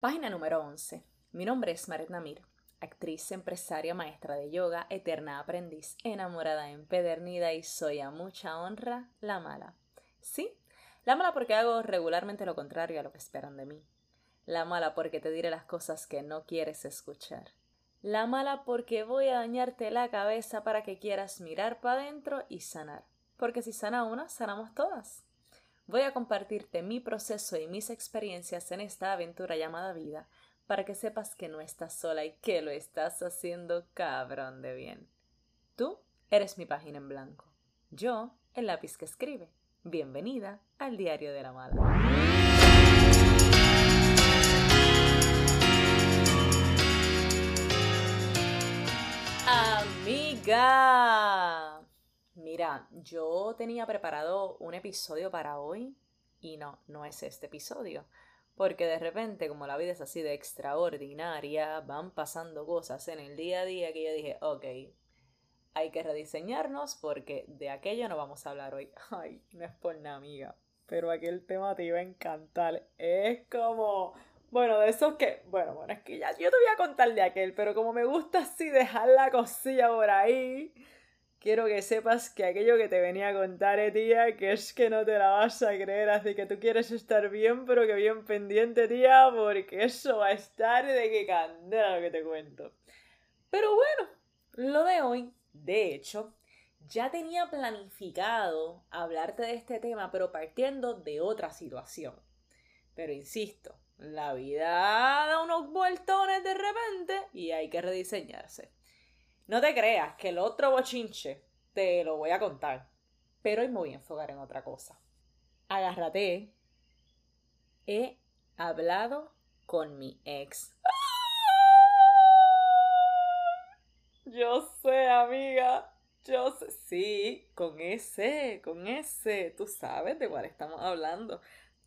Página número 11. Mi nombre es Maret Namir, actriz, empresaria, maestra de yoga, eterna aprendiz, enamorada, empedernida y soy a mucha honra la mala. Sí, la mala porque hago regularmente lo contrario a lo que esperan de mí. La mala porque te diré las cosas que no quieres escuchar. La mala porque voy a dañarte la cabeza para que quieras mirar para adentro y sanar. Porque si sana una, sanamos todas. Voy a compartirte mi proceso y mis experiencias en esta aventura llamada vida para que sepas que no estás sola y que lo estás haciendo cabrón de bien. Tú eres mi página en blanco. Yo, el lápiz que escribe. Bienvenida al Diario de la Mala. Amiga. Mira, yo tenía preparado un episodio para hoy y no, no es este episodio. Porque de repente, como la vida es así de extraordinaria, van pasando cosas en el día a día que yo dije, ok, hay que rediseñarnos porque de aquello no vamos a hablar hoy. Ay, no es por nada, amiga. Pero aquel tema te iba a encantar. Es como, bueno, de esos que, bueno, bueno, es que ya yo te voy a contar de aquel, pero como me gusta así dejar la cosilla por ahí, quiero que sepas que aquello que te venía a contar, eh, tía, que es que no te la vas a creer, así que tú quieres estar bien, pero que bien pendiente, tía, porque eso va a estar de que candela lo que te cuento. Pero bueno, lo de hoy, de hecho, ya tenía planificado hablarte de este tema, pero partiendo de otra situación. Pero insisto, la vida da unos vueltones de repente y hay que rediseñarse. No te creas que el otro bochinche te lo voy a contar, pero hoy me voy a enfocar en otra cosa. Agárrate. He hablado con mi ex. Yo sé, amiga. Yo sé. Sí, con ese, con ese. Tú sabes de cuál estamos hablando.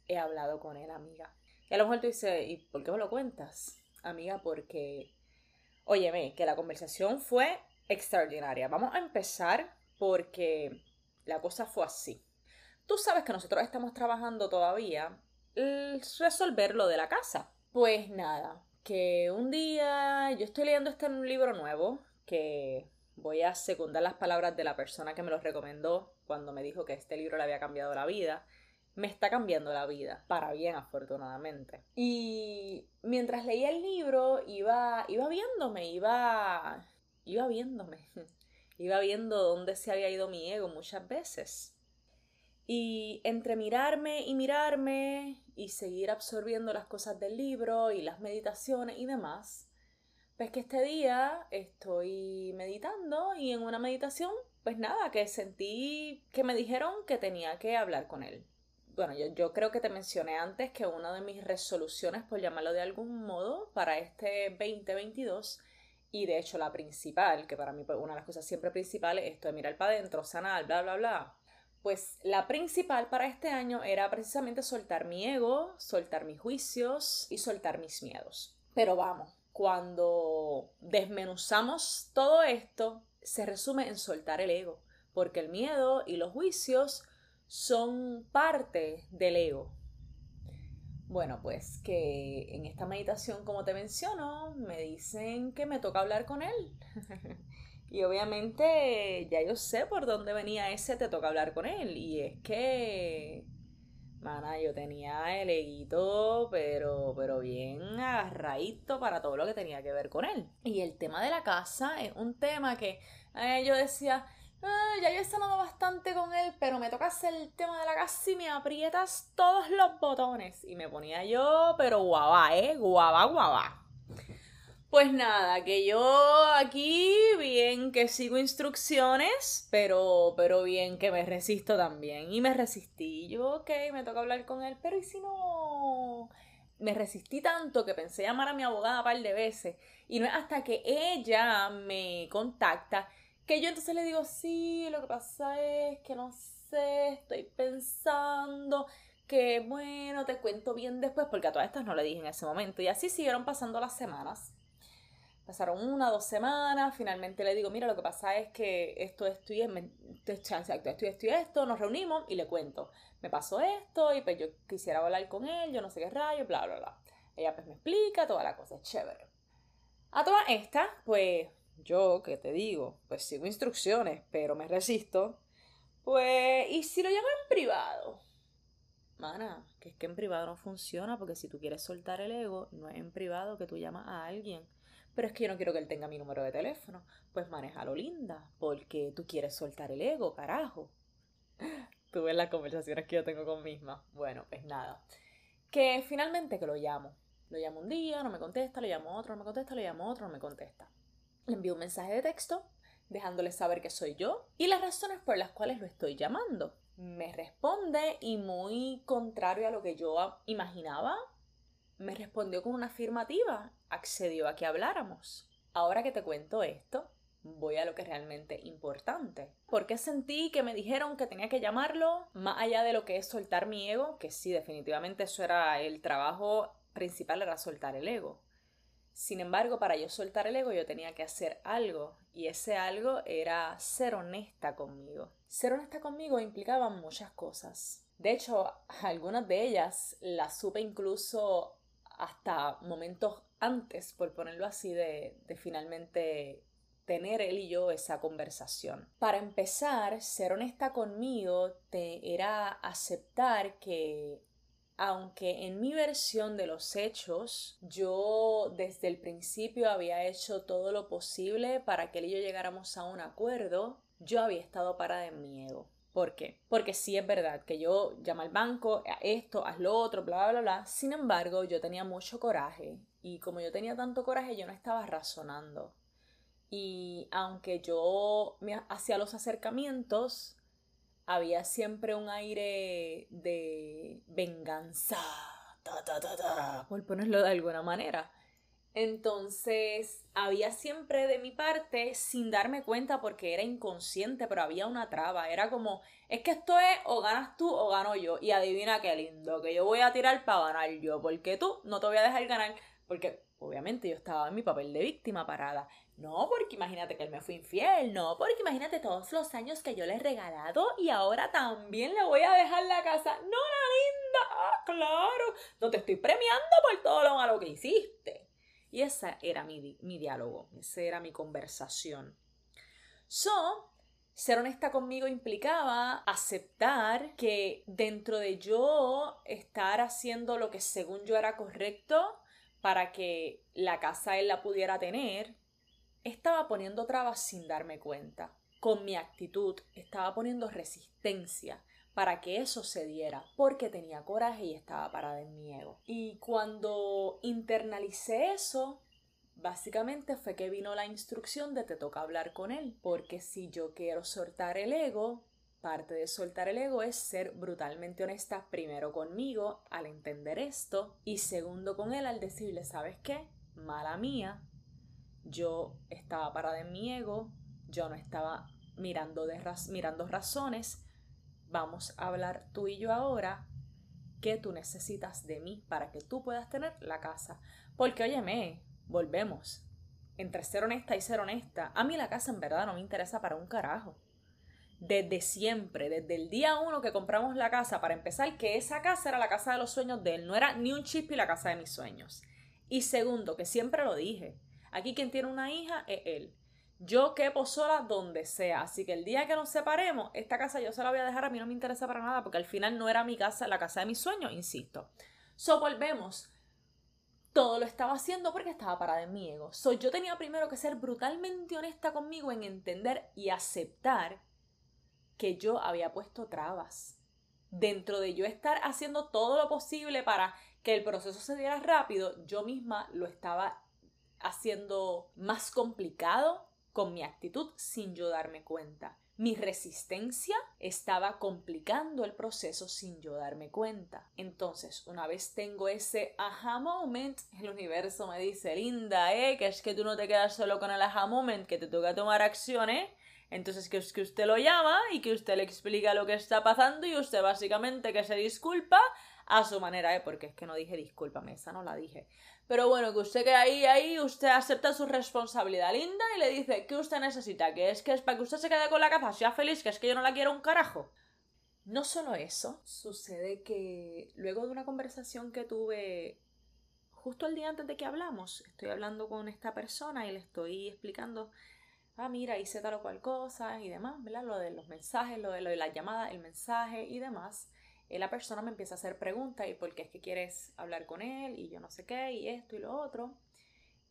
He hablado con él, amiga. Y a lo mejor ¿y por qué me lo cuentas? Amiga, porque Óyeme, que la conversación fue extraordinaria. Vamos a empezar porque la cosa fue así. Tú sabes que nosotros estamos trabajando todavía resolver lo de la casa. Pues nada, que un día yo estoy leyendo este libro nuevo que voy a secundar las palabras de la persona que me lo recomendó cuando me dijo que este libro le había cambiado la vida me está cambiando la vida, para bien afortunadamente. Y mientras leía el libro iba, iba viéndome, iba, iba viéndome, iba viendo dónde se había ido mi ego muchas veces. Y entre mirarme y mirarme y seguir absorbiendo las cosas del libro y las meditaciones y demás, pues que este día estoy meditando y en una meditación, pues nada, que sentí que me dijeron que tenía que hablar con él bueno, yo, creo que te mencioné antes que una de mis resoluciones, por llamarlo de algún modo, para este 2022, y de hecho la principal, que para mí pues, una de las cosas siempre principales, esto de mirar para adentro, sanar, bla, bla, bla. Pues la principal para este año era precisamente soltar mi ego, soltar mis juicios y soltar mis miedos. Pero vamos, cuando desmenuzamos todo esto, se resume en soltar el ego, porque el miedo y los juicios son parte del ego. Bueno, pues que en esta meditación, como te menciono, me dicen que me toca hablar con él. y obviamente ya yo sé por dónde venía ese te toca hablar con él. Y es que, mana, yo tenía el eguito, pero, pero bien agarradito para todo lo que tenía que ver con él. Y el tema de la casa es un tema que eh, yo decía, Ah, ya yo he sanado bastante con él, pero me toca hacer el tema de la casa y me aprietas todos los botones. Y me ponía yo, pero guava, ¿eh? Guava, guava. Pues nada, que yo aquí bien que sigo instrucciones, pero, pero bien que me resisto también. Y me resistí. Yo, ok, me toca hablar con él, pero ¿y si no? Me resistí tanto que pensé llamar a mi abogada un par de veces. Y no es hasta que ella me contacta que yo entonces le digo, sí, lo que pasa es que no sé, estoy pensando que bueno, te cuento bien después, porque a todas estas no le dije en ese momento. Y así siguieron pasando las semanas. Pasaron una, dos semanas, finalmente le digo, mira, lo que pasa es que esto, esto y esto esto y esto, nos reunimos y le cuento, me pasó esto y pues yo quisiera hablar con él, yo no sé qué rayo, bla, bla, bla. Ella pues me explica toda la cosa, es chévere. A toda esta, pues yo, que te digo, pues sigo instrucciones, pero me resisto. Pues, ¿y si lo llamo en privado? Mana, que es que en privado no funciona, porque si tú quieres soltar el ego, no es en privado que tú llamas a alguien. Pero es que yo no quiero que él tenga mi número de teléfono. Pues manejalo linda, porque tú quieres soltar el ego, carajo. Tú ves las conversaciones que yo tengo con misma. Bueno, pues nada. Que finalmente que lo llamo. Lo llamo un día, no me contesta, lo llamo otro, no me contesta, lo llamo otro, no me contesta. Le envío un mensaje de texto dejándole saber que soy yo y las razones por las cuales lo estoy llamando. Me responde y muy contrario a lo que yo imaginaba, me respondió con una afirmativa, accedió a que habláramos. Ahora que te cuento esto, voy a lo que es realmente importante. Porque sentí que me dijeron que tenía que llamarlo más allá de lo que es soltar mi ego, que sí, definitivamente eso era el trabajo principal, era soltar el ego. Sin embargo, para yo soltar el ego yo tenía que hacer algo y ese algo era ser honesta conmigo. Ser honesta conmigo implicaba muchas cosas. De hecho, algunas de ellas las supe incluso hasta momentos antes, por ponerlo así, de, de finalmente tener él y yo esa conversación. Para empezar, ser honesta conmigo te era aceptar que aunque en mi versión de los hechos yo desde el principio había hecho todo lo posible para que él y yo llegáramos a un acuerdo, yo había estado parada en mi ego. ¿Por qué? Porque sí es verdad que yo llamo al banco, esto, haz lo otro, bla, bla, bla. Sin embargo, yo tenía mucho coraje y como yo tenía tanto coraje, yo no estaba razonando. Y aunque yo me hacía los acercamientos, había siempre un aire de venganza, por ponerlo de alguna manera. Entonces, había siempre de mi parte, sin darme cuenta porque era inconsciente, pero había una traba. Era como, es que esto es o ganas tú o gano yo. Y adivina qué lindo, que yo voy a tirar para ganar yo, porque tú no te voy a dejar ganar. Porque obviamente yo estaba en mi papel de víctima parada. No, porque imagínate que él me fue infiel, no, porque imagínate todos los años que yo le he regalado y ahora también le voy a dejar la casa. No, la linda, ah, claro, no te estoy premiando por todo lo malo que hiciste. Y ese era mi, mi diálogo, esa era mi conversación. So, ser honesta conmigo implicaba aceptar que dentro de yo estar haciendo lo que según yo era correcto para que la casa él la pudiera tener, estaba poniendo trabas sin darme cuenta. Con mi actitud estaba poniendo resistencia para que eso se diera, porque tenía coraje y estaba parada en mi ego. Y cuando internalicé eso, básicamente fue que vino la instrucción de te toca hablar con él, porque si yo quiero soltar el ego, parte de soltar el ego es ser brutalmente honesta primero conmigo al entender esto y segundo con él al decirle, ¿sabes qué? Mala mía, yo estaba parada en mi ego, yo no estaba mirando, mirando razones. Vamos a hablar tú y yo ahora qué tú necesitas de mí para que tú puedas tener la casa. Porque óyeme, volvemos. Entre ser honesta y ser honesta, a mí la casa en verdad no me interesa para un carajo. Desde siempre, desde el día uno que compramos la casa, para empezar, que esa casa era la casa de los sueños de él, no era ni un chip y la casa de mis sueños. Y segundo, que siempre lo dije, Aquí quien tiene una hija es él. Yo quepo sola donde sea. Así que el día que nos separemos, esta casa yo se la voy a dejar. A mí no me interesa para nada porque al final no era mi casa, la casa de mis sueños, insisto. So volvemos. Todo lo estaba haciendo porque estaba parada en mi ego. So yo tenía primero que ser brutalmente honesta conmigo en entender y aceptar que yo había puesto trabas. Dentro de yo estar haciendo todo lo posible para que el proceso se diera rápido, yo misma lo estaba haciendo más complicado con mi actitud sin yo darme cuenta. Mi resistencia estaba complicando el proceso sin yo darme cuenta. Entonces, una vez tengo ese aha moment, el universo me dice, linda, ¿eh? Que es que tú no te quedas solo con el aha moment, que te toca tomar acciones. Entonces, que que usted lo llama y que usted le explica lo que está pasando y usted básicamente que se disculpa a su manera, ¿eh? Porque es que no dije discúlpame, esa no la dije. Pero bueno, que usted que ahí, ahí, usted acepta su responsabilidad linda y le dice que usted necesita, que es que es para que usted se quede con la casa, sea feliz, que es que yo no la quiero un carajo. No solo eso, sucede que luego de una conversación que tuve justo el día antes de que hablamos, estoy hablando con esta persona y le estoy explicando, ah, mira, hice tal o cual cosa y demás, ¿verdad? Lo de los mensajes, lo de, lo de la llamada, el mensaje y demás. Y la persona me empieza a hacer preguntas y por qué es que quieres hablar con él y yo no sé qué y esto y lo otro.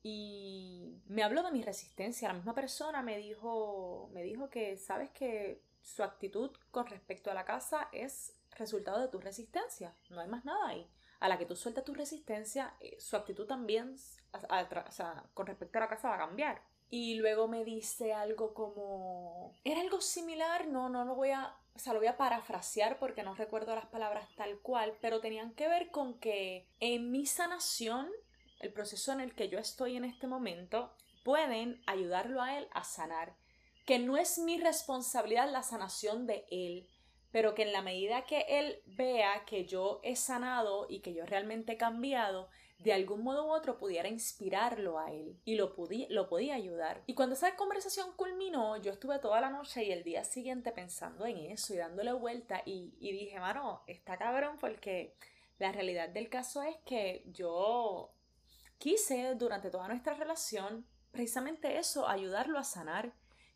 Y me habló de mi resistencia. La misma persona me dijo, me dijo que, sabes que su actitud con respecto a la casa es resultado de tu resistencia. No hay más nada ahí. A la que tú sueltas tu resistencia, eh, su actitud también, o sea, con respecto a la casa va a cambiar. Y luego me dice algo como... ¿Era algo similar? No, no lo voy a... O sea, lo voy a parafrasear porque no recuerdo las palabras tal cual, pero tenían que ver con que en mi sanación, el proceso en el que yo estoy en este momento, pueden ayudarlo a él a sanar. Que no es mi responsabilidad la sanación de él, pero que en la medida que él vea que yo he sanado y que yo realmente he cambiado, de algún modo u otro pudiera inspirarlo a él y lo, lo podía ayudar. Y cuando esa conversación culminó, yo estuve toda la noche y el día siguiente pensando en eso y dándole vuelta y, y dije, mano, está cabrón porque la realidad del caso es que yo quise durante toda nuestra relación precisamente eso, ayudarlo a sanar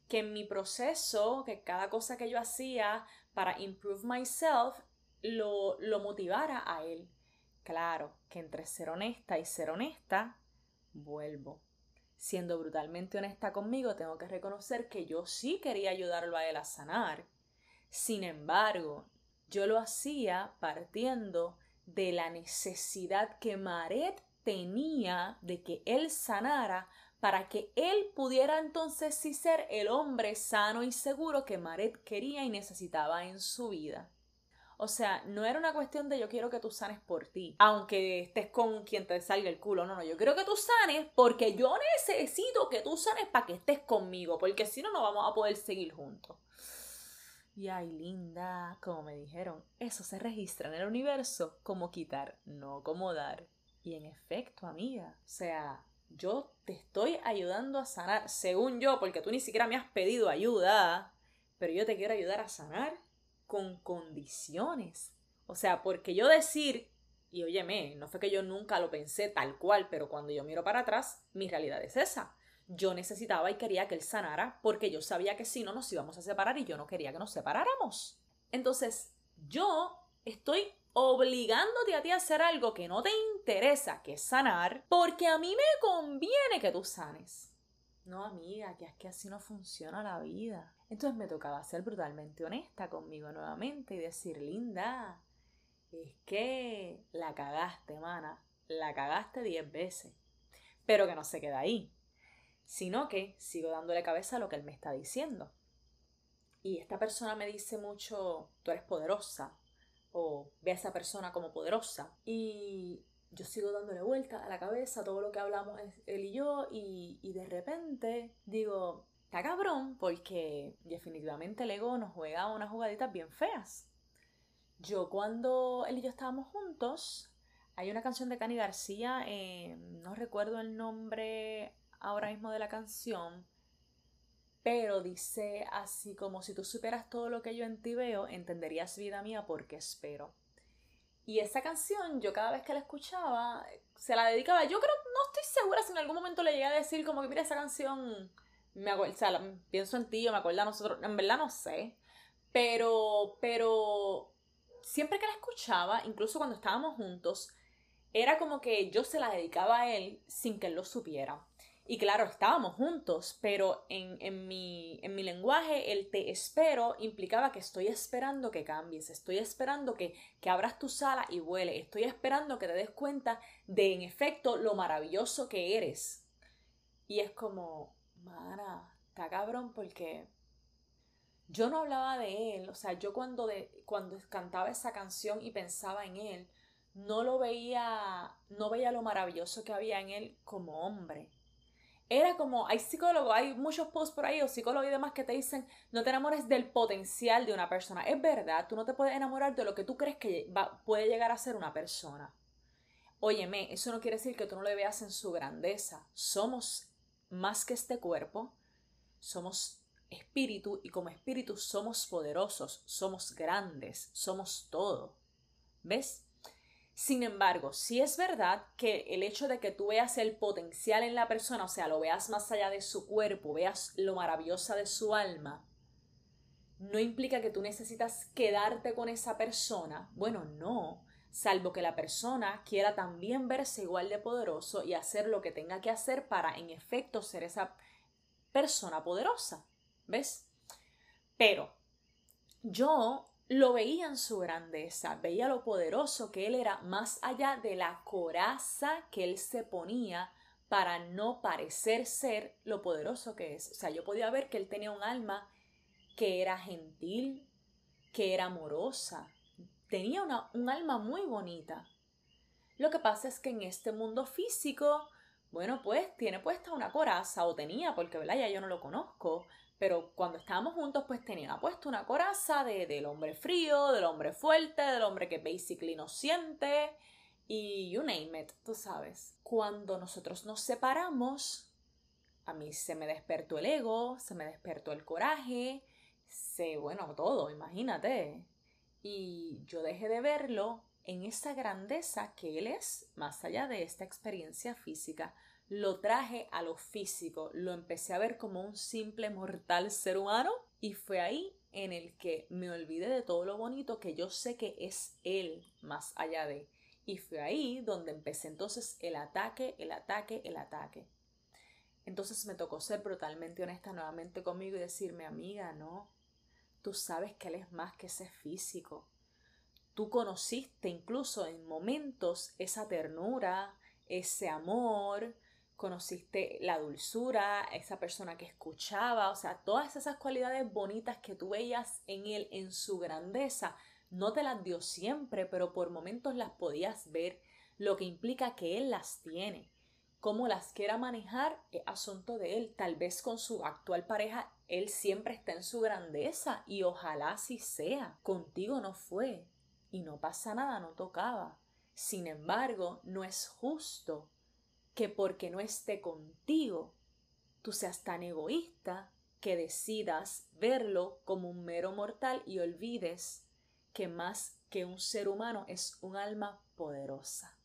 que en mi proceso, que cada cosa que yo hacía para improve myself, lo, lo motivara a él. Claro que entre ser honesta y ser honesta, vuelvo. Siendo brutalmente honesta conmigo, tengo que reconocer que yo sí quería ayudarlo a él a sanar. Sin embargo, yo lo hacía partiendo de la necesidad que Maret tenía de que él sanara para que él pudiera entonces sí ser el hombre sano y seguro que Maret quería y necesitaba en su vida. O sea, no era una cuestión de yo quiero que tú sanes por ti, aunque estés con quien te salga el culo. No, no, yo quiero que tú sanes porque yo necesito que tú sanes para que estés conmigo, porque si no, no vamos a poder seguir juntos. Y ay, linda, como me dijeron, eso se registra en el universo como quitar, no como dar. Y en efecto, amiga, o sea, yo te estoy ayudando a sanar, según yo, porque tú ni siquiera me has pedido ayuda, pero yo te quiero ayudar a sanar con condiciones. O sea, porque yo decir, y óyeme, no fue que yo nunca lo pensé tal cual, pero cuando yo miro para atrás, mi realidad es esa. Yo necesitaba y quería que él sanara porque yo sabía que si no nos íbamos a separar y yo no quería que nos separáramos. Entonces, yo estoy obligándote a ti a hacer algo que no te interesa, que sanar, porque a mí me conviene que tú sanes. No, amiga, que es que así no funciona la vida. Entonces me tocaba ser brutalmente honesta conmigo nuevamente y decir, linda, es que la cagaste, mana, la cagaste diez veces. Pero que no se queda ahí, sino que sigo dándole cabeza a lo que él me está diciendo. Y esta persona me dice mucho, tú eres poderosa, o ve a esa persona como poderosa. Y yo sigo dándole vuelta a la cabeza todo lo que hablamos él y yo y, y de repente digo, está cabrón porque definitivamente el ego nos juega unas jugaditas bien feas. Yo cuando él y yo estábamos juntos, hay una canción de Cani García, eh, no recuerdo el nombre ahora mismo de la canción, pero dice así como si tú superas todo lo que yo en ti veo, entenderías vida mía porque espero. Y esa canción, yo cada vez que la escuchaba, se la dedicaba. Yo creo, no estoy segura si en algún momento le llegué a decir como que mira esa canción, me acuerdo, o sea, pienso en ti, yo me acuerdo a nosotros, en verdad no sé. Pero, pero, siempre que la escuchaba, incluso cuando estábamos juntos, era como que yo se la dedicaba a él sin que él lo supiera. Y claro, estábamos juntos, pero en, en, mi, en mi lenguaje el te espero implicaba que estoy esperando que cambies, estoy esperando que, que abras tu sala y vuele, estoy esperando que te des cuenta de en efecto lo maravilloso que eres. Y es como, mana, está cabrón porque yo no hablaba de él, o sea, yo cuando, de, cuando cantaba esa canción y pensaba en él, no lo veía, no veía lo maravilloso que había en él como hombre era como, hay psicólogos, hay muchos posts por ahí o psicólogos y demás que te dicen, no te enamores del potencial de una persona. Es verdad, tú no te puedes enamorar de lo que tú crees que puede llegar a ser una persona. Óyeme, eso no quiere decir que tú no le veas en su grandeza. Somos más que este cuerpo, somos espíritu y como espíritu somos poderosos, somos grandes, somos todo. ¿Ves? Sin embargo, si es verdad que el hecho de que tú veas el potencial en la persona, o sea, lo veas más allá de su cuerpo, veas lo maravillosa de su alma, no implica que tú necesitas quedarte con esa persona. Bueno, no, salvo que la persona quiera también verse igual de poderoso y hacer lo que tenga que hacer para, en efecto, ser esa persona poderosa. ¿Ves? Pero yo lo veía en su grandeza, veía lo poderoso que él era más allá de la coraza que él se ponía para no parecer ser lo poderoso que es. O sea, yo podía ver que él tenía un alma que era gentil, que era amorosa, tenía una, un alma muy bonita. Lo que pasa es que en este mundo físico, bueno, pues tiene puesta una coraza, o tenía, porque ¿verdad? ya yo no lo conozco, pero cuando estábamos juntos, pues tenía puesta una coraza de, del hombre frío, del hombre fuerte, del hombre que basically no siente, y you name it, tú sabes. Cuando nosotros nos separamos, a mí se me despertó el ego, se me despertó el coraje, se, bueno, todo, imagínate. Y yo dejé de verlo en esa grandeza que él es, más allá de esta experiencia física. Lo traje a lo físico, lo empecé a ver como un simple mortal ser humano y fue ahí en el que me olvidé de todo lo bonito que yo sé que es él más allá de. Y fue ahí donde empecé entonces el ataque, el ataque, el ataque. Entonces me tocó ser brutalmente honesta nuevamente conmigo y decirme, amiga, no, Tú sabes que Él es más que ese físico. Tú conociste incluso en momentos esa ternura, ese amor, conociste la dulzura, esa persona que escuchaba, o sea, todas esas cualidades bonitas que tú veías en Él, en su grandeza, no te las dio siempre, pero por momentos las podías ver, lo que implica que Él las tiene. Cómo las quiera manejar es asunto de Él. Tal vez con su actual pareja él siempre está en su grandeza y ojalá así sea. Contigo no fue y no pasa nada, no tocaba. Sin embargo, no es justo que porque no esté contigo, tú seas tan egoísta que decidas verlo como un mero mortal y olvides que más que un ser humano es un alma poderosa.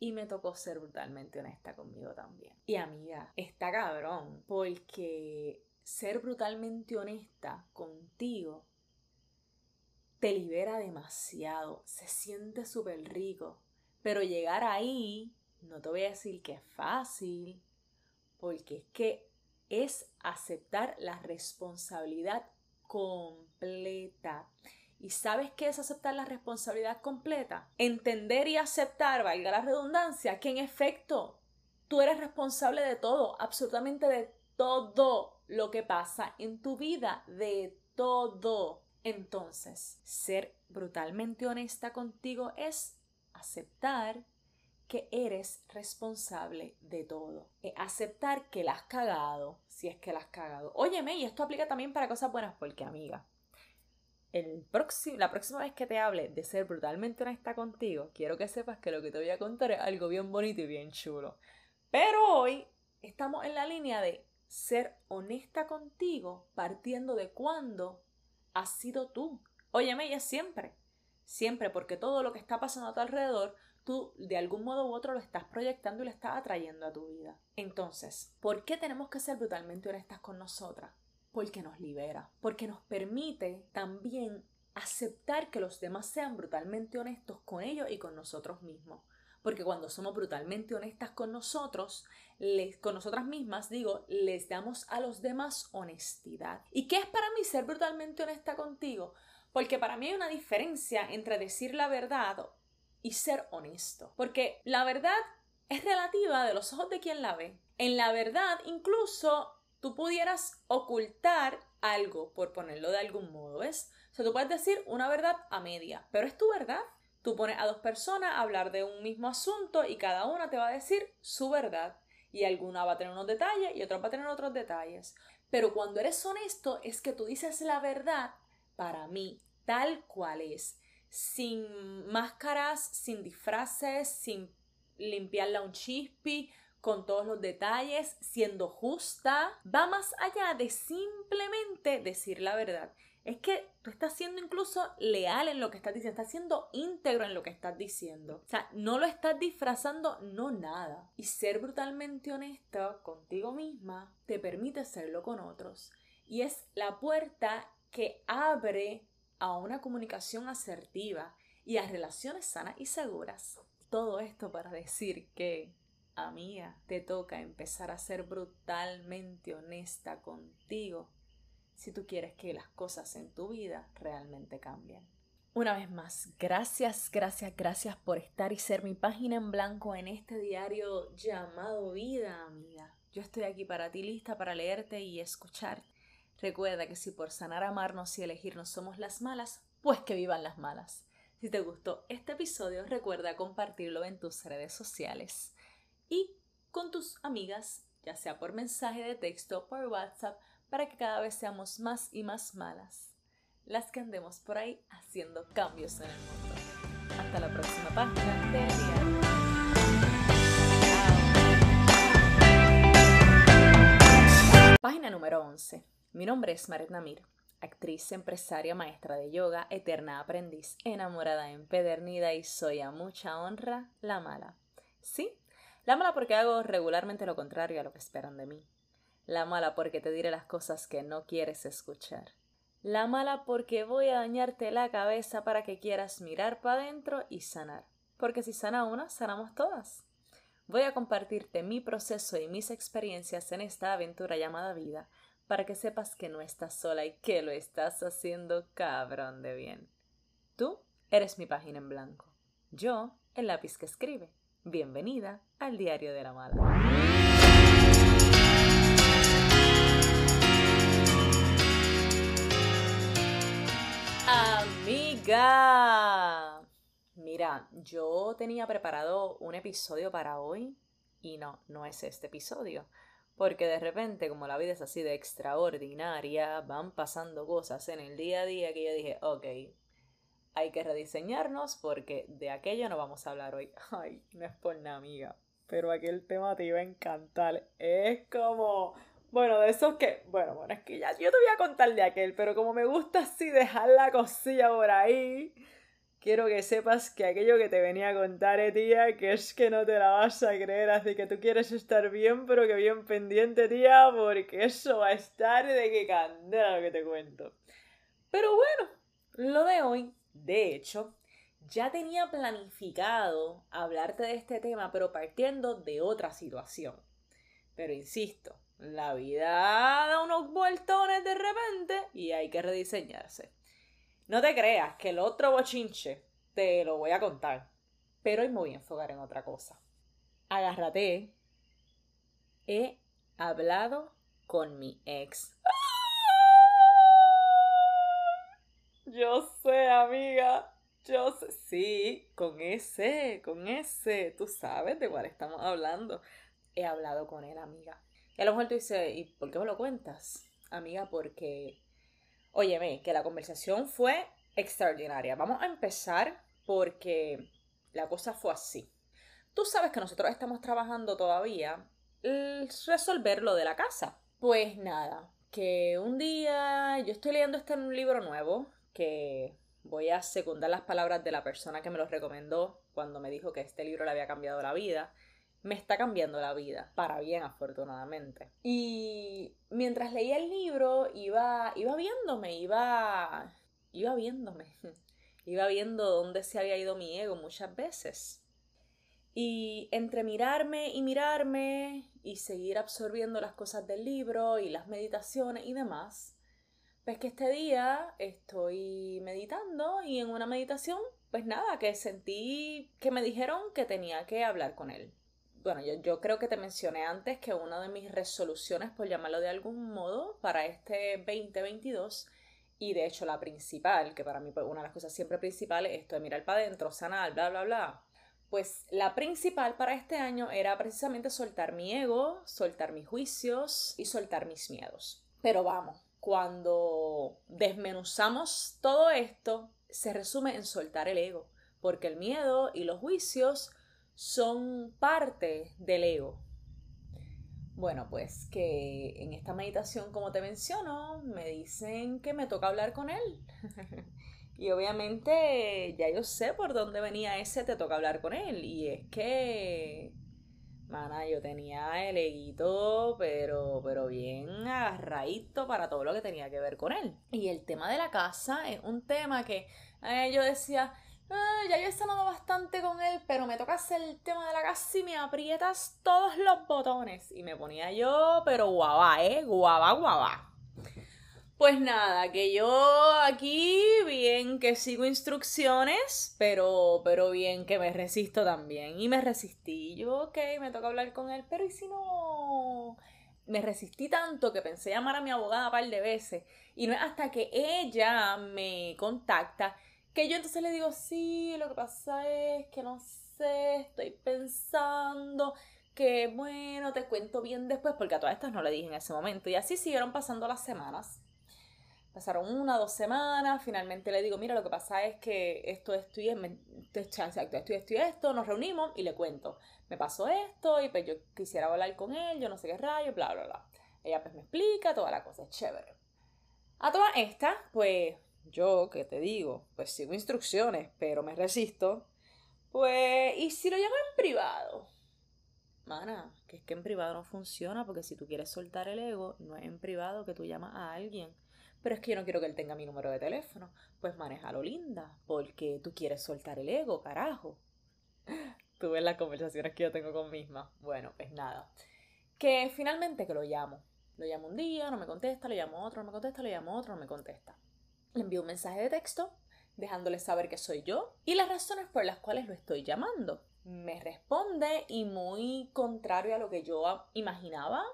Y me tocó ser brutalmente honesta conmigo también. Y amiga, está cabrón, porque ser brutalmente honesta contigo te libera demasiado, se siente súper rico. Pero llegar ahí, no te voy a decir que es fácil, porque es que es aceptar la responsabilidad completa. ¿Y sabes qué es aceptar la responsabilidad completa? Entender y aceptar, valga la redundancia, que en efecto tú eres responsable de todo, absolutamente de todo lo que pasa en tu vida, de todo. Entonces, ser brutalmente honesta contigo es aceptar que eres responsable de todo. aceptar que la has cagado, si es que la has cagado. Óyeme, y esto aplica también para cosas buenas, porque amiga, el la próxima vez que te hable de ser brutalmente honesta contigo, quiero que sepas que lo que te voy a contar es algo bien bonito y bien chulo. Pero hoy estamos en la línea de ser honesta contigo partiendo de cuándo has sido tú. Óyeme, y es siempre. Siempre, porque todo lo que está pasando a tu alrededor, tú de algún modo u otro lo estás proyectando y lo estás atrayendo a tu vida. Entonces, ¿por qué tenemos que ser brutalmente honestas con nosotras? porque nos libera, porque nos permite también aceptar que los demás sean brutalmente honestos con ellos y con nosotros mismos. Porque cuando somos brutalmente honestas con nosotros, les, con nosotras mismas, digo, les damos a los demás honestidad. ¿Y qué es para mí ser brutalmente honesta contigo? Porque para mí hay una diferencia entre decir la verdad y ser honesto. Porque la verdad es relativa de los ojos de quien la ve. En la verdad, incluso tú pudieras ocultar algo, por ponerlo de algún modo, ¿ves? O sea, tú puedes decir una verdad a media, pero es tu verdad. Tú pones a dos personas a hablar de un mismo asunto y cada una te va a decir su verdad. Y alguna va a tener unos detalles y otra va a tener otros detalles. Pero cuando eres honesto es que tú dices la verdad para mí, tal cual es. Sin máscaras, sin disfraces, sin limpiarla un chispi, con todos los detalles, siendo justa, va más allá de simplemente decir la verdad. es que tú estás siendo incluso leal en lo que estás diciendo, estás siendo íntegro en lo que estás diciendo. O sea, no lo estás disfrazando, no nada. Y ser brutalmente honesta contigo misma te permite serlo con otros. Y es la puerta que abre a una comunicación asertiva y a relaciones sanas y seguras. Todo esto para decir que, amiga, te toca empezar a ser brutalmente honesta contigo si tú quieres que las cosas en tu vida realmente cambien. Una vez más, gracias, gracias, gracias por estar y ser mi página en blanco en este diario llamado vida, amiga. Yo estoy aquí para ti, lista para leerte y escucharte. Recuerda que si por sanar, amarnos y elegirnos somos las malas, pues que vivan las malas. Si te gustó este episodio, recuerda compartirlo en tus redes sociales y con tus amigas, ya sea por mensaje de texto, por WhatsApp, para que cada vez seamos más y más malas, las que andemos por ahí haciendo cambios en el mundo. Hasta la próxima página de Diario. Página número 11. Mi nombre es Maret Namir, actriz, empresaria, maestra de yoga, eterna aprendiz, enamorada, empedernida y soy a mucha honra la mala. Sí, la mala porque hago regularmente lo contrario a lo que esperan de mí. La mala porque te diré las cosas que no quieres escuchar. La mala porque voy a dañarte la cabeza para que quieras mirar para adentro y sanar. Porque si sana una, sanamos todas. Voy a compartirte mi proceso y mis experiencias en esta aventura llamada vida, para que sepas que no estás sola y que lo estás haciendo cabrón de bien. Tú eres mi página en blanco. Yo, el lápiz que escribe. Bienvenida al Diario de la Mala. Amiga. Mira, yo tenía preparado un episodio para hoy y no, no es este episodio. Porque de repente, como la vida es así de extraordinaria, van pasando cosas en el día a día que yo dije, ok, hay que rediseñarnos porque de aquello no vamos a hablar hoy. Ay, no es por nada, amiga. Pero aquel tema te iba a encantar. Es como bueno, de esos que, bueno, bueno, es que ya yo te voy a contar de aquel, pero como me gusta así dejar la cosilla por ahí, quiero que sepas que aquello que te venía a contar, eh, tía, que es que no te la vas a creer, así que tú quieres estar bien, pero que bien pendiente, tía, porque eso va a estar de que candela lo que te cuento. Pero bueno, lo de hoy, de hecho, ya tenía planificado hablarte de este tema, pero partiendo de otra situación. Pero insisto, la vida da unos vueltones de repente y hay que rediseñarse. No te creas que el otro bochinche te lo voy a contar, pero hoy me voy a enfocar en otra cosa. Agárrate. He hablado con mi ex. Yo sé, amiga. Yo sé. Sí, con ese, con ese. Tú sabes de cuál estamos hablando. He hablado con él, amiga. Y a lo mejor tú dices, ¿y por qué me lo cuentas? Amiga, porque, óyeme, que la conversación fue extraordinaria. Vamos a empezar porque la cosa fue así. Tú sabes que nosotros estamos trabajando todavía resolver lo de la casa. Pues nada, que un día yo estoy leyendo este libro nuevo que voy a secundar las palabras de la persona que me lo recomendó cuando me dijo que este libro le había cambiado la vida me está cambiando la vida, para bien afortunadamente. Y mientras leía el libro, iba, iba viéndome, iba, iba viéndome, iba viendo dónde se había ido mi ego muchas veces. Y entre mirarme y mirarme y seguir absorbiendo las cosas del libro y las meditaciones y demás, pues que este día estoy meditando y en una meditación, pues nada, que sentí que me dijeron que tenía que hablar con él bueno, yo, creo que te mencioné antes que una de mis resoluciones, por llamarlo de algún modo, para este 2022, y de hecho la principal, que para mí pues, una de las cosas siempre principales, esto de mirar para adentro, sanar, bla, bla, bla. Pues la principal para este año era precisamente soltar mi ego, soltar mis juicios y soltar mis miedos. Pero vamos, cuando desmenuzamos todo esto, se resume en soltar el ego, porque el miedo y los juicios son parte del ego. Bueno, pues que en esta meditación, como te menciono, me dicen que me toca hablar con él. y obviamente ya yo sé por dónde venía ese te toca hablar con él. Y es que, mana, yo tenía el eguito, pero, pero bien agarradito para todo lo que tenía que ver con él. Y el tema de la casa es un tema que eh, yo decía, Ah, ya yo he sanado bastante con él, pero me toca hacer el tema de la casa y me aprietas todos los botones. Y me ponía yo, pero guava, ¿eh? Guava, guava. Pues nada, que yo aquí bien que sigo instrucciones, pero, pero bien que me resisto también. Y me resistí. Yo, ok, me toca hablar con él, pero ¿y si no? Me resistí tanto que pensé llamar a mi abogada un par de veces. Y no es hasta que ella me contacta que yo entonces le digo, sí, lo que pasa es que no sé, estoy pensando que bueno, te cuento bien después, porque a todas estas no le dije en ese momento. Y así siguieron pasando las semanas. Pasaron una, dos semanas, finalmente le digo, mira, lo que pasa es que esto, esto y esto esto y esto, nos reunimos y le cuento, me pasó esto y pues yo quisiera hablar con él, yo no sé qué rayo, bla, bla, bla. Ella pues me explica toda la cosa, es chévere. A todas estas, pues yo que te digo, pues sigo instrucciones, pero me resisto, pues, ¿y si lo llamo en privado? Mana, que es que en privado no funciona porque si tú quieres soltar el ego, no es en privado que tú llamas a alguien. Pero es que yo no quiero que él tenga mi número de teléfono. Pues manejalo linda, porque tú quieres soltar el ego, carajo. Tú ves las conversaciones que yo tengo con misma. Bueno, pues nada. Que finalmente que lo llamo. Lo llamo un día, no me contesta, lo llamo otro, no me contesta, lo llamo otro, no me contesta. Le envío un mensaje de texto dejándole saber que soy yo y las razones por las cuales lo estoy llamando. Me responde y muy contrario a lo que yo imaginaba,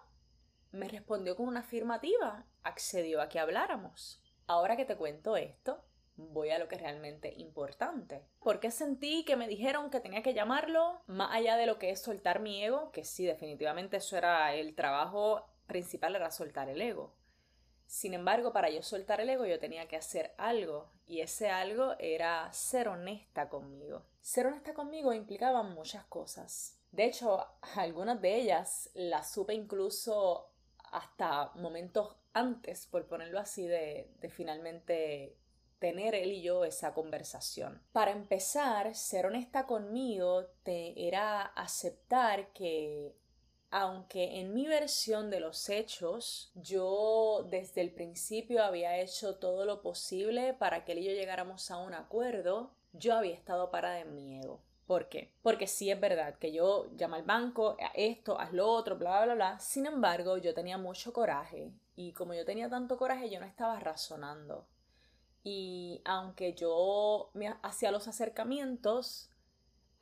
me respondió con una afirmativa, accedió a que habláramos. Ahora que te cuento esto, voy a lo que es realmente importante. Porque sentí que me dijeron que tenía que llamarlo más allá de lo que es soltar mi ego, que sí, definitivamente eso era el trabajo principal, era soltar el ego. Sin embargo, para yo soltar el ego yo tenía que hacer algo y ese algo era ser honesta conmigo. Ser honesta conmigo implicaba muchas cosas. De hecho, algunas de ellas las supe incluso hasta momentos antes, por ponerlo así, de, de finalmente tener él y yo esa conversación. Para empezar, ser honesta conmigo te era aceptar que aunque en mi versión de los hechos yo desde el principio había hecho todo lo posible para que él y yo llegáramos a un acuerdo, yo había estado parada en mi ego. ¿Por qué? Porque sí es verdad que yo llamo al banco, esto, haz lo otro, bla, bla, bla. Sin embargo, yo tenía mucho coraje y como yo tenía tanto coraje, yo no estaba razonando. Y aunque yo me hacía los acercamientos,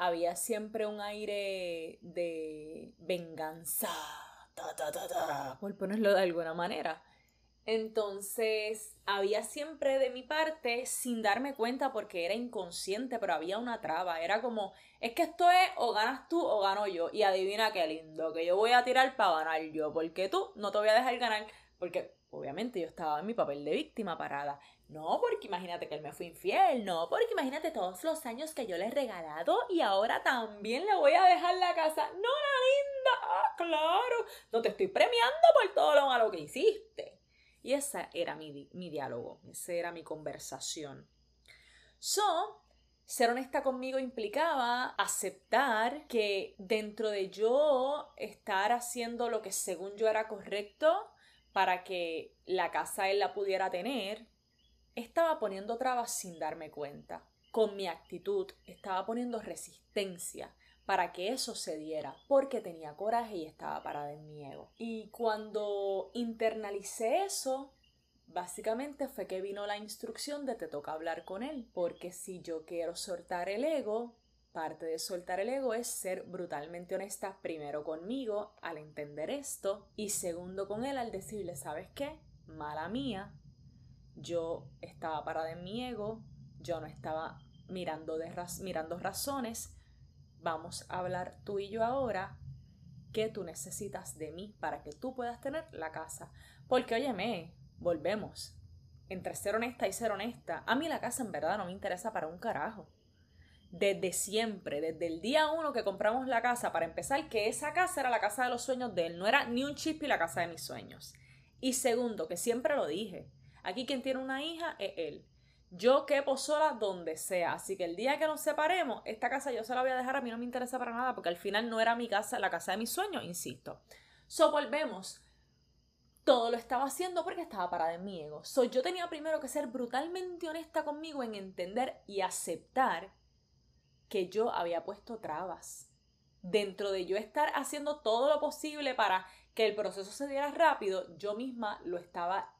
había siempre un aire de venganza, por ponerlo de alguna manera. Entonces, había siempre de mi parte, sin darme cuenta porque era inconsciente, pero había una traba. Era como, es que esto es o ganas tú o gano yo. Y adivina qué lindo, que yo voy a tirar para ganar yo, porque tú no te voy a dejar ganar. Porque obviamente yo estaba en mi papel de víctima parada. No, porque imagínate que él me fue infiel, no, porque imagínate todos los años que yo le he regalado y ahora también le voy a dejar la casa. No, la linda, ah, claro, no te estoy premiando por todo lo malo que hiciste. Y ese era mi, mi diálogo, esa era mi conversación. So, ser honesta conmigo implicaba aceptar que dentro de yo estar haciendo lo que según yo era correcto para que la casa él la pudiera tener, estaba poniendo trabas sin darme cuenta. Con mi actitud estaba poniendo resistencia para que eso se diera, porque tenía coraje y estaba parada en mi ego. Y cuando internalicé eso, básicamente fue que vino la instrucción de te toca hablar con él, porque si yo quiero soltar el ego, parte de soltar el ego es ser brutalmente honesta primero conmigo al entender esto y segundo con él al decirle, ¿sabes qué? Mala mía, yo estaba parada en mi ego, yo no estaba mirando, mirando razones. Vamos a hablar tú y yo ahora qué tú necesitas de mí para que tú puedas tener la casa. Porque óyeme, volvemos. Entre ser honesta y ser honesta, a mí la casa en verdad no me interesa para un carajo. Desde siempre, desde el día uno que compramos la casa, para empezar, que esa casa era la casa de los sueños de él, no era ni un chispi la casa de mis sueños. Y segundo, que siempre lo dije, aquí quien tiene una hija es él. Yo quepo sola donde sea, así que el día que nos separemos, esta casa yo se la voy a dejar, a mí no me interesa para nada, porque al final no era mi casa, la casa de mis sueños, insisto. So, volvemos. Todo lo estaba haciendo porque estaba parada en mi ego. So, yo tenía primero que ser brutalmente honesta conmigo en entender y aceptar que yo había puesto trabas. Dentro de yo estar haciendo todo lo posible para que el proceso se diera rápido, yo misma lo estaba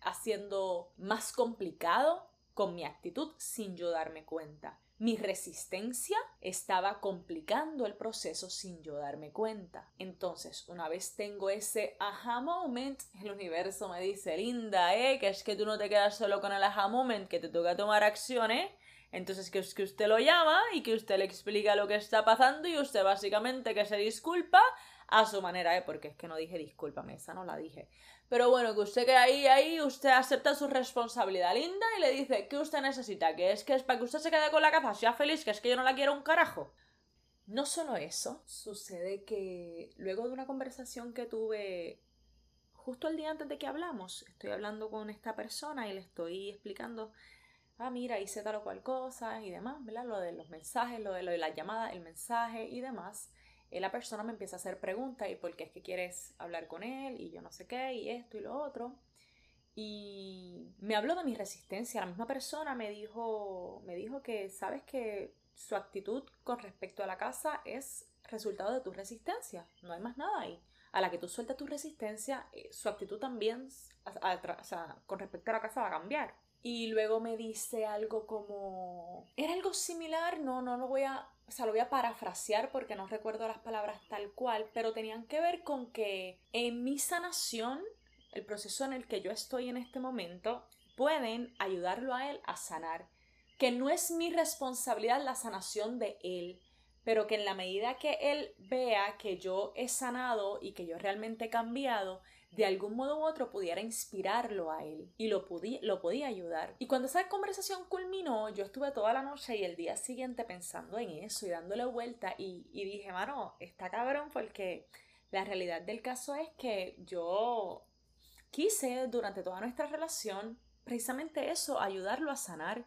haciendo más complicado con mi actitud sin yo darme cuenta. Mi resistencia estaba complicando el proceso sin yo darme cuenta. Entonces, una vez tengo ese aha moment, el universo me dice, linda, ¿eh? Que es que tú no te quedas solo con el aha moment, que te toca tomar acciones. Entonces, que es que usted lo llama y que usted le explica lo que está pasando y usted básicamente que se disculpa a su manera, ¿eh? Porque es que no dije discúlpame, esa no la dije. Pero bueno, que usted que ahí, ahí, usted acepta su responsabilidad linda y le dice que usted necesita, que es que es para que usted se quede con la casa, sea feliz, que es que yo no la quiero un carajo. No solo eso, sucede que luego de una conversación que tuve justo el día antes de que hablamos, estoy hablando con esta persona y le estoy explicando ah, mira, hice tal o cual cosa y demás, ¿verdad? Lo de los mensajes, lo de, lo de la llamada, el mensaje y demás. Y la persona me empieza a hacer preguntas y por qué es que quieres hablar con él y yo no sé qué y esto y lo otro. Y me habló de mi resistencia. La misma persona me dijo, me dijo que, sabes que su actitud con respecto a la casa es resultado de tu resistencia. No hay más nada ahí. A la que tú sueltas tu resistencia, eh, su actitud también, o sea, con respecto a la casa va a cambiar. Y luego me dice algo como... Era algo similar, no, no lo voy a... O sea, lo voy a parafrasear porque no recuerdo las palabras tal cual, pero tenían que ver con que en mi sanación, el proceso en el que yo estoy en este momento, pueden ayudarlo a él a sanar. Que no es mi responsabilidad la sanación de él, pero que en la medida que él vea que yo he sanado y que yo realmente he cambiado, de algún modo u otro pudiera inspirarlo a él y lo, lo podía ayudar. Y cuando esa conversación culminó, yo estuve toda la noche y el día siguiente pensando en eso y dándole vuelta y, y dije, mano, está cabrón porque la realidad del caso es que yo quise durante toda nuestra relación precisamente eso, ayudarlo a sanar,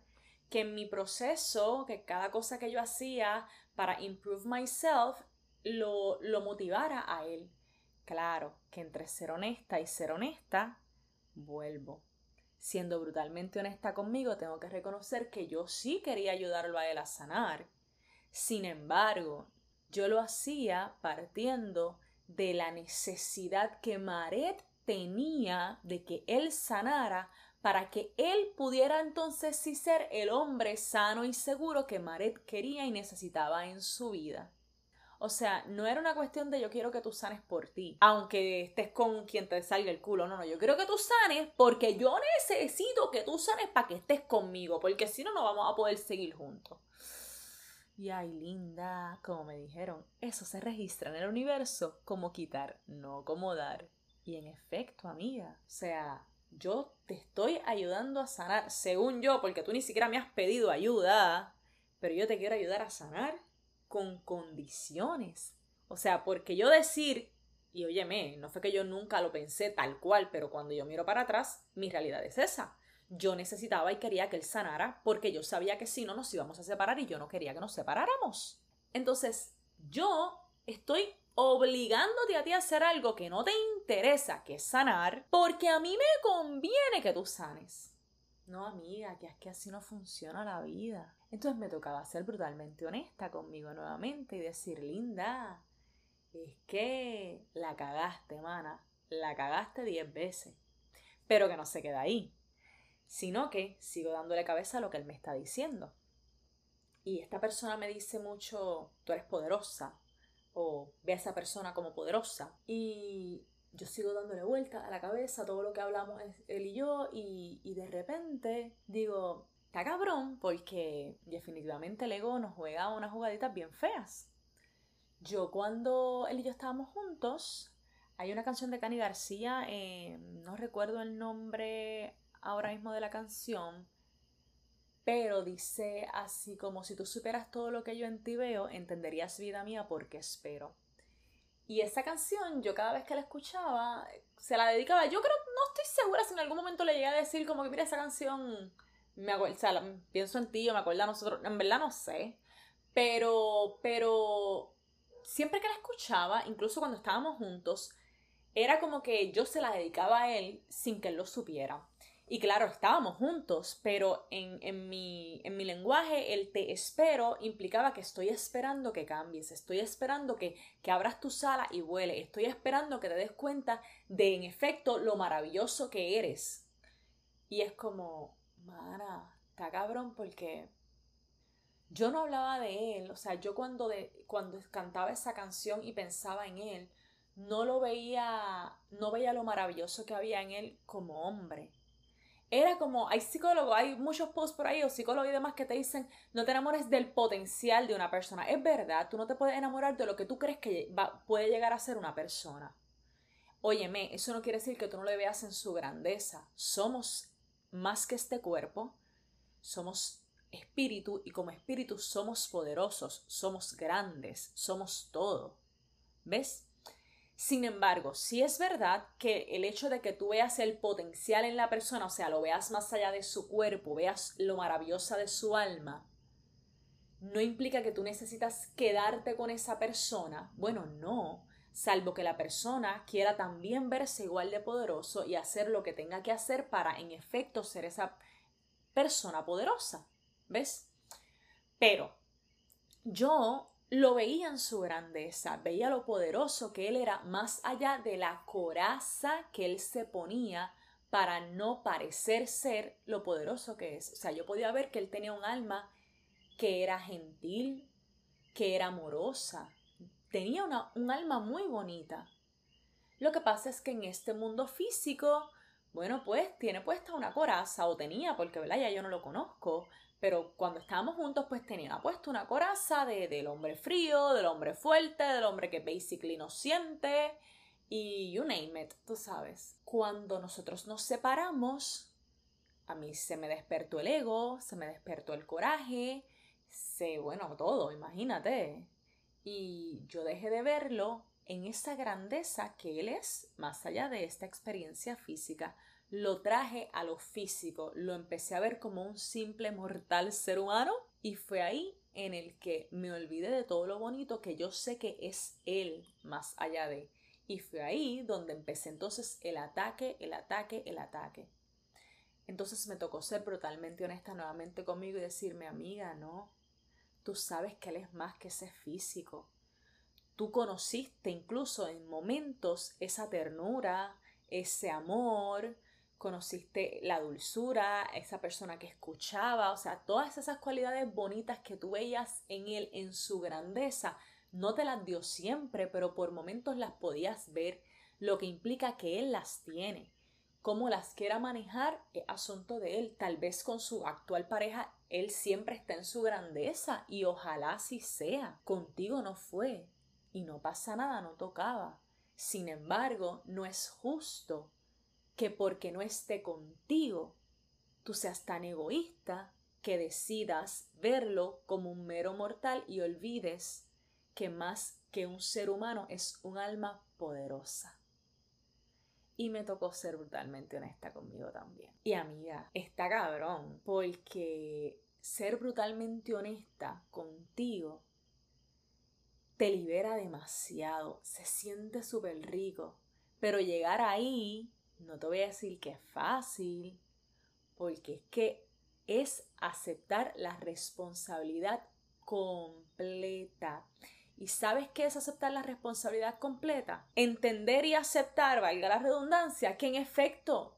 que en mi proceso, que cada cosa que yo hacía para improve myself, lo, lo motivara a él. Claro que entre ser honesta y ser honesta, vuelvo. Siendo brutalmente honesta conmigo, tengo que reconocer que yo sí quería ayudarlo a él a sanar. Sin embargo, yo lo hacía partiendo de la necesidad que Maret tenía de que él sanara para que él pudiera entonces sí ser el hombre sano y seguro que Maret quería y necesitaba en su vida. O sea, no era una cuestión de yo quiero que tú sanes por ti, aunque estés con quien te salga el culo. No, no, yo quiero que tú sanes porque yo necesito que tú sanes para que estés conmigo, porque si no, no vamos a poder seguir juntos. Y ay, linda, como me dijeron, eso se registra en el universo como quitar, no como dar. Y en efecto, amiga, o sea, yo te estoy ayudando a sanar, según yo, porque tú ni siquiera me has pedido ayuda, pero yo te quiero ayudar a sanar con condiciones. O sea, porque yo decir, y óyeme, no fue que yo nunca lo pensé tal cual, pero cuando yo miro para atrás, mi realidad es esa. Yo necesitaba y quería que él sanara porque yo sabía que si no nos íbamos a separar y yo no quería que nos separáramos. Entonces, yo estoy obligándote a ti a hacer algo que no te interesa, que es sanar, porque a mí me conviene que tú sanes. No, amiga, que es que así no funciona la vida. Entonces me tocaba ser brutalmente honesta conmigo nuevamente y decir, linda, es que la cagaste, mana, la cagaste diez veces. Pero que no se queda ahí, sino que sigo dándole cabeza a lo que él me está diciendo. Y esta persona me dice mucho, tú eres poderosa, o ve a esa persona como poderosa. Y yo sigo dándole vuelta a la cabeza todo lo que hablamos él y yo y, y de repente digo, está cabrón porque definitivamente el ego nos juega unas jugaditas bien feas. Yo cuando él y yo estábamos juntos, hay una canción de Cani García, eh, no recuerdo el nombre ahora mismo de la canción, pero dice así como si tú superas todo lo que yo en ti veo, entenderías vida mía porque espero. Y esa canción, yo cada vez que la escuchaba, se la dedicaba. Yo creo, no estoy segura si en algún momento le llegué a decir como que mira esa canción, me acuerdo, o sea, pienso en ti, o me acuerdo a nosotros, en verdad no sé. Pero, pero, siempre que la escuchaba, incluso cuando estábamos juntos, era como que yo se la dedicaba a él sin que él lo supiera. Y claro, estábamos juntos, pero en, mi, en mi lenguaje el te espero implicaba que estoy esperando que cambies, estoy esperando que, que abras tu sala y vuele, estoy esperando que te des cuenta de en efecto lo maravilloso que eres. Y es como, mana, está cabrón porque yo no hablaba de él, o sea, yo cuando, de, cuando cantaba esa canción y pensaba en él, no lo veía, no veía lo maravilloso que había en él como hombre era como, hay psicólogos, hay muchos posts por ahí o psicólogos y demás que te dicen, no te enamores del potencial de una persona. Es verdad, tú no te puedes enamorar de lo que tú crees que puede llegar a ser una persona. Óyeme, eso no quiere decir que tú no le veas en su grandeza. Somos más que este cuerpo, somos espíritu y como espíritu somos poderosos, somos grandes, somos todo. ¿Ves? Sin embargo, si es verdad que el hecho de que tú veas el potencial en la persona, o sea, lo veas más allá de su cuerpo, veas lo maravillosa de su alma, no implica que tú necesitas quedarte con esa persona. Bueno, no, salvo que la persona quiera también verse igual de poderoso y hacer lo que tenga que hacer para, en efecto, ser esa persona poderosa. ¿Ves? Pero yo lo veía en su grandeza, veía lo poderoso que él era más allá de la coraza que él se ponía para no parecer ser lo poderoso que es. O sea, yo podía ver que él tenía un alma que era gentil, que era amorosa, tenía una, un alma muy bonita. Lo que pasa es que en este mundo físico, bueno, pues tiene puesta una coraza, o tenía, porque ¿verdad? ya yo no lo conozco, pero cuando estábamos juntos, pues tenía puesto una coraza de, del hombre frío, del hombre fuerte, del hombre que basically no siente y you name it, tú sabes. Cuando nosotros nos separamos, a mí se me despertó el ego, se me despertó el coraje, se, bueno, todo, imagínate. Y yo dejé de verlo en esa grandeza que él es, más allá de esta experiencia física lo traje a lo físico, lo empecé a ver como un simple mortal ser humano y fue ahí en el que me olvidé de todo lo bonito que yo sé que es él más allá de. Y fue ahí donde empecé entonces el ataque, el ataque, el ataque. Entonces me tocó ser brutalmente honesta nuevamente conmigo y decirme, amiga, no, tú sabes que él es más que ese físico. Tú conociste incluso en momentos esa ternura, ese amor, conociste la dulzura, esa persona que escuchaba, o sea, todas esas cualidades bonitas que tú veías en él, en su grandeza, no te las dio siempre, pero por momentos las podías ver, lo que implica que él las tiene. Cómo las quiera manejar es asunto de él. Tal vez con su actual pareja él siempre está en su grandeza y ojalá así sea. Contigo no fue y no pasa nada, no tocaba. Sin embargo, no es justo que porque no esté contigo, tú seas tan egoísta que decidas verlo como un mero mortal y olvides que más que un ser humano es un alma poderosa. Y me tocó ser brutalmente honesta conmigo también. Y amiga, está cabrón, porque ser brutalmente honesta contigo te libera demasiado, se siente súper rico, pero llegar ahí no te voy a decir que es fácil, porque es que es aceptar la responsabilidad completa. ¿Y sabes qué es aceptar la responsabilidad completa? Entender y aceptar, valga la redundancia, que en efecto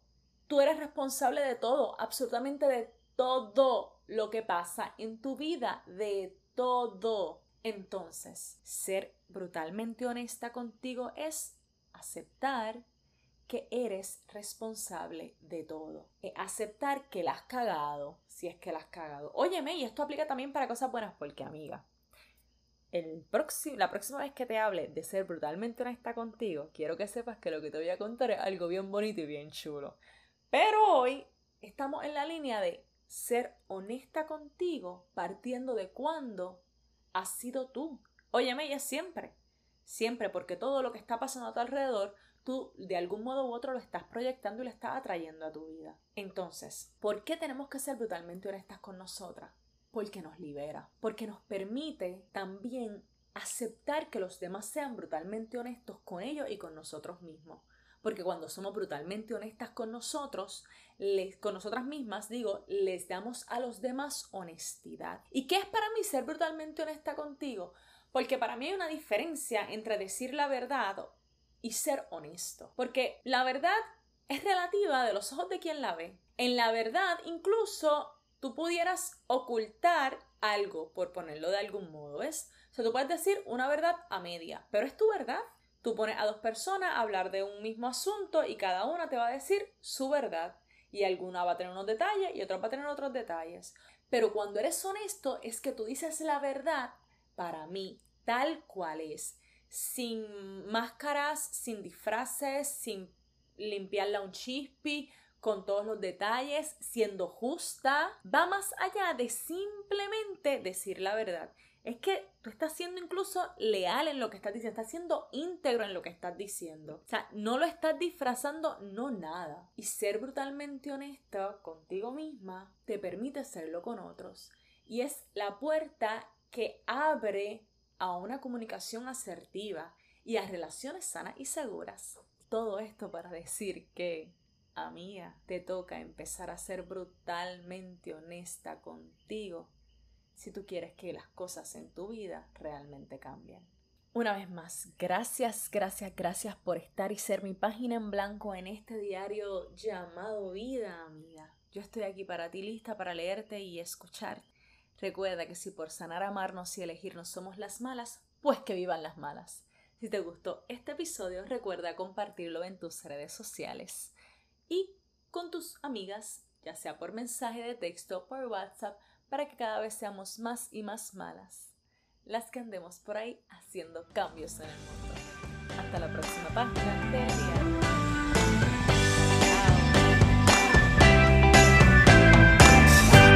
tú eres responsable de todo, absolutamente de todo lo que pasa en tu vida, de todo. Entonces, ser brutalmente honesta contigo es aceptar que eres responsable de todo. Eh, aceptar que la has cagado, si es que la has cagado. Óyeme, y esto aplica también para cosas buenas, porque amiga, el próximo, la próxima vez que te hable de ser brutalmente honesta contigo, quiero que sepas que lo que te voy a contar es algo bien bonito y bien chulo. Pero hoy estamos en la línea de ser honesta contigo partiendo de cuándo has sido tú. Óyeme, y es siempre. Siempre, porque todo lo que está pasando a tu alrededor, tú de algún modo u otro lo estás proyectando y lo estás atrayendo a tu vida. Entonces, ¿por qué tenemos que ser brutalmente honestas con nosotras? Porque nos libera, porque nos permite también aceptar que los demás sean brutalmente honestos con ellos y con nosotros mismos. Porque cuando somos brutalmente honestas con nosotros, con nosotras mismas, digo, les damos a los demás honestidad. ¿Y qué es para mí ser brutalmente honesta contigo? Porque para mí hay una diferencia entre decir la verdad y ser honesto. Porque la verdad es relativa de los ojos de quien la ve. En la verdad, incluso tú pudieras ocultar algo, por ponerlo de algún modo, ¿ves? O sea, tú puedes decir una verdad a media, pero es tu verdad. Tú pones a dos personas a hablar de un mismo asunto y cada una te va a decir su verdad. Y alguna va a tener unos detalles y otra va a tener otros detalles. Pero cuando eres honesto es que tú dices la verdad para mí, tal cual es. Sin máscaras, sin disfraces, sin limpiarla un chispi, con todos los detalles, siendo justa. Va más allá de simplemente decir la verdad es que tú estás siendo incluso leal en lo que estás diciendo, estás siendo íntegro en lo que estás diciendo. O sea, no lo estás disfrazando, no nada. Y ser brutalmente honesta contigo misma te permite serlo con otros. Y es la puerta que abre a una comunicación asertiva y a relaciones sanas y seguras. Todo esto para decir que, amiga, te toca empezar a ser brutalmente honesta contigo si tú quieres que las cosas en tu vida realmente cambien. Una vez más, gracias, gracias, gracias por estar y ser mi página en blanco en este diario llamado vida, amiga. Yo estoy aquí para ti, lista para leerte y escucharte. Recuerda que si por sanar, amarnos y elegirnos somos las malas, pues que vivan las malas. Si te gustó este episodio, recuerda compartirlo en tus redes sociales y con tus amigas, ya sea por mensaje de texto, por WhatsApp para que cada vez seamos más y más malas, las que andemos por ahí haciendo cambios en el mundo. Hasta la próxima página